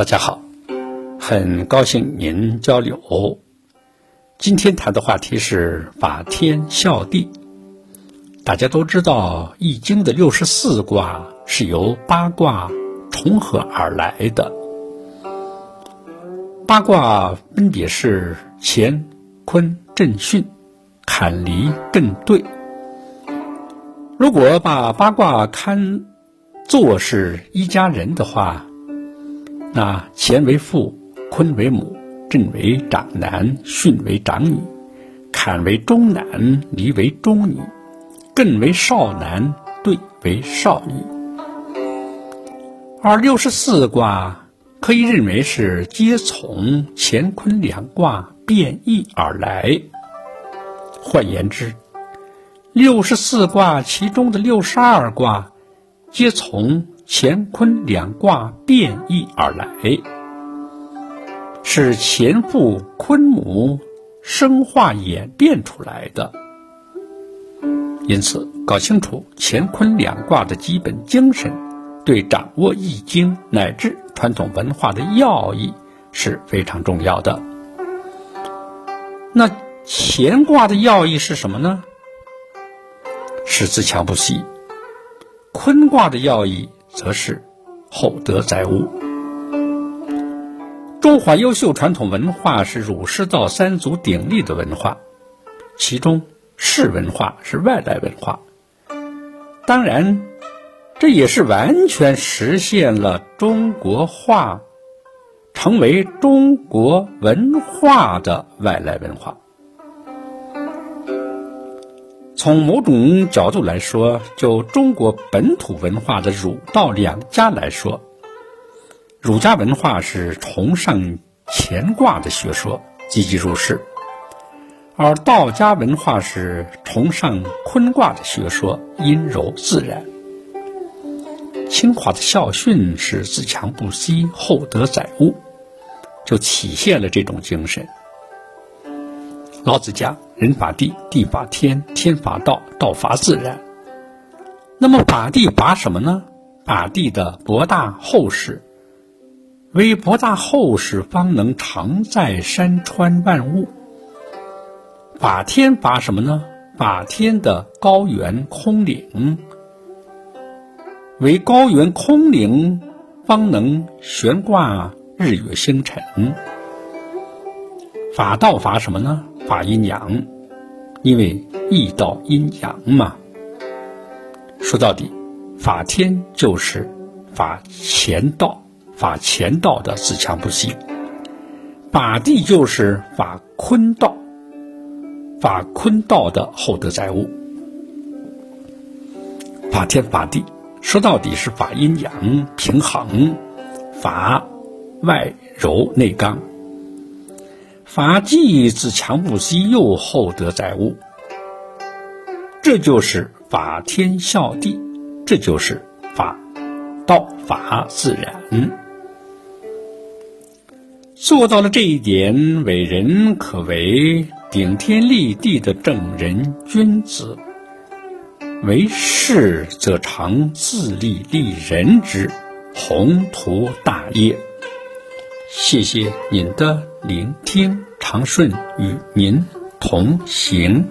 大家好，很高兴您交流。今天谈的话题是法天孝地。大家都知道，《易经》的六十四卦是由八卦重合而来的。八卦分别是乾、坤、震、巽、坎、离、艮、兑。如果把八卦看作是一家人的话，那乾为父，坤为母，震为长男，巽为长女，坎为中男，离为中女，艮为少男，兑为少女。而六十四卦可以认为是皆从乾坤两卦变异而来。换言之，六十四卦其中的六十二卦，皆从。乾坤两卦变异而来，是乾父坤母生化演变出来的。因此，搞清楚乾坤两卦的基本精神，对掌握易经乃至传统文化的要义是非常重要的。那乾卦的要义是什么呢？是自强不息。坤卦的要义。则是厚德载物。中华优秀传统文化是儒释道三足鼎立的文化，其中士文化是外来文化。当然，这也是完全实现了中国化，成为中国文化的外来文化。从某种角度来说，就中国本土文化的儒道两家来说，儒家文化是崇尚乾卦的学说，积极入世；而道家文化是崇尚坤卦的学说，阴柔自然。清华的校训是“自强不息，厚德载物”，就体现了这种精神。老子讲：“人法地，地法天，天法道，道法自然。”那么法地法什么呢？法地的博大厚实，为博大厚实，方能常在山川万物。法天法什么呢？法天的高原空灵，为高原空灵，方能悬挂日月星辰。法道法什么呢？法阴阳，因为易道阴阳嘛。说到底，法天就是法乾道，法乾道的自强不息；法地就是法坤道，法坤道的厚德载物。法天法地，说到底是法阴阳平衡，法外柔内刚。法既自强不息，又厚德载物，这就是法天孝地，这就是法道法自然。做到了这一点，伟人可为顶天立地的正人君子；为事则常自立立人之宏图大业。谢谢您的聆听，长顺与您同行。